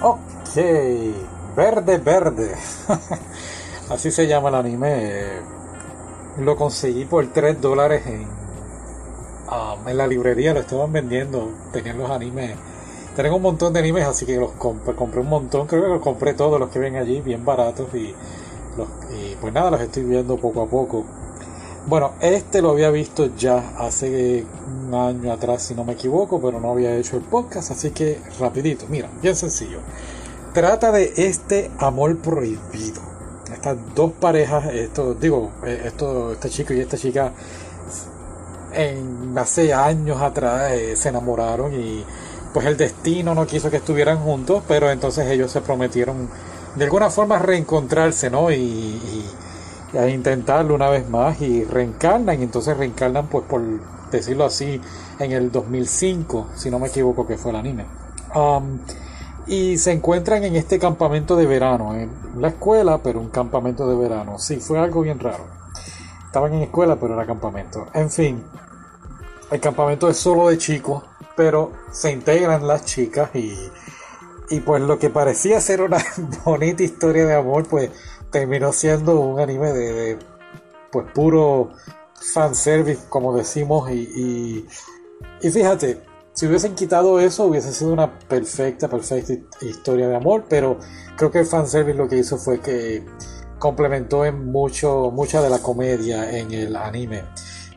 Ok, Verde Verde. Así se llama el anime. Lo conseguí por 3 dólares en, um, en la librería. Lo estaban vendiendo. Tenían los animes. Tienen un montón de animes, así que los compré, compré un montón. Creo que los compré todos los que ven allí, bien baratos. Y, y pues nada, los estoy viendo poco a poco. Bueno, este lo había visto ya hace un año atrás, si no me equivoco, pero no había hecho el podcast, así que rapidito, mira, bien sencillo. Trata de este amor prohibido. Estas dos parejas, esto, digo, eh, esto, este chico y esta chica, en hace años atrás eh, se enamoraron y pues el destino no quiso que estuvieran juntos, pero entonces ellos se prometieron de alguna forma reencontrarse, ¿no? y a intentarlo una vez más y reencarnan y entonces reencarnan pues por decirlo así en el 2005 si no me equivoco que fue el anime. Y se encuentran en este campamento de verano en la escuela pero un campamento de verano. Sí fue algo bien raro. Estaban en escuela pero era campamento. En fin el campamento es solo de chicos pero se integran las chicas y y pues lo que parecía ser una bonita historia de amor pues terminó siendo un anime de, pues puro fanservice, como decimos, y, y, fíjate, si hubiesen quitado eso hubiese sido una perfecta, perfecta historia de amor, pero creo que el fanservice lo que hizo fue que complementó en mucho, mucha de la comedia en el anime,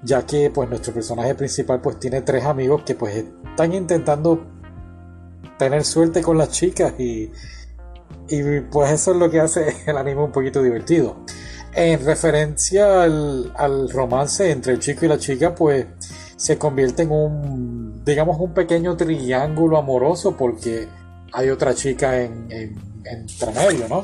ya que pues nuestro personaje principal pues tiene tres amigos que pues están intentando tener suerte con las chicas y y pues eso es lo que hace el anime un poquito divertido. En referencia al, romance entre el chico y la chica, pues se convierte en un, digamos, un pequeño triángulo amoroso porque hay otra chica en, en, entre medio, ¿no?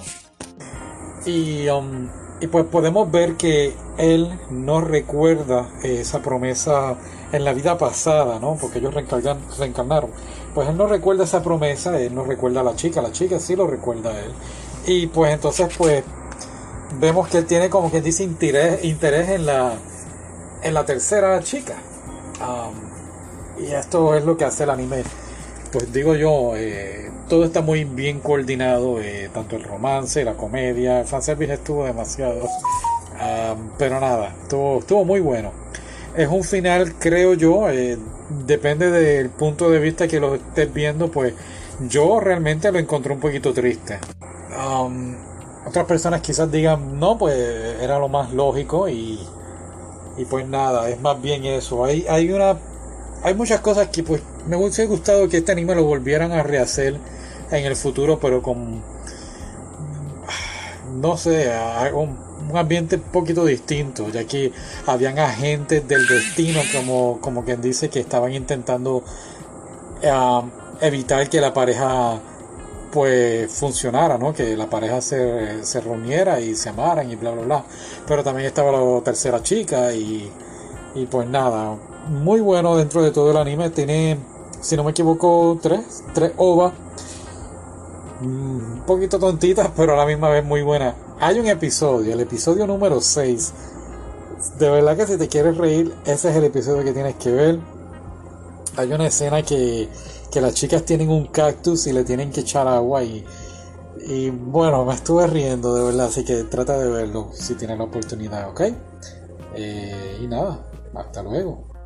Y, um, y pues podemos ver que él no recuerda esa promesa en la vida pasada, ¿no? Porque ellos reencarnaron pues él no recuerda esa promesa, él no recuerda a la chica, la chica sí lo recuerda a él. Y pues entonces pues vemos que él tiene como que dice interés, interés en la en la tercera chica. Um, y esto es lo que hace el anime. Pues digo yo, eh, todo está muy bien coordinado, eh, tanto el romance, la comedia, el fanservice estuvo demasiado. Um, pero nada, estuvo, estuvo muy bueno. Es un final, creo yo, eh, depende del punto de vista que lo estés viendo, pues yo realmente lo encontré un poquito triste. Um, otras personas quizás digan, no, pues era lo más lógico y, y pues nada, es más bien eso. Hay, hay una hay muchas cosas que pues me hubiese gustado que este anime lo volvieran a rehacer en el futuro, pero con no sé, un, un ambiente un poquito distinto, ya que habían agentes del destino, como, como quien dice, que estaban intentando evitar que la pareja pues funcionara, ¿no? Que la pareja se, se reuniera y se amaran y bla bla bla. Pero también estaba la tercera chica y, y pues nada, muy bueno dentro de todo el anime. Tiene, si no me equivoco, tres, tres ovas un poquito tontitas, pero a la misma vez muy buenas. Hay un episodio, el episodio número 6. De verdad que si te quieres reír, ese es el episodio que tienes que ver. Hay una escena que, que las chicas tienen un cactus y le tienen que echar agua y, y bueno, me estuve riendo de verdad, así que trata de verlo si tienes la oportunidad, ¿ok? Eh, y nada, hasta luego.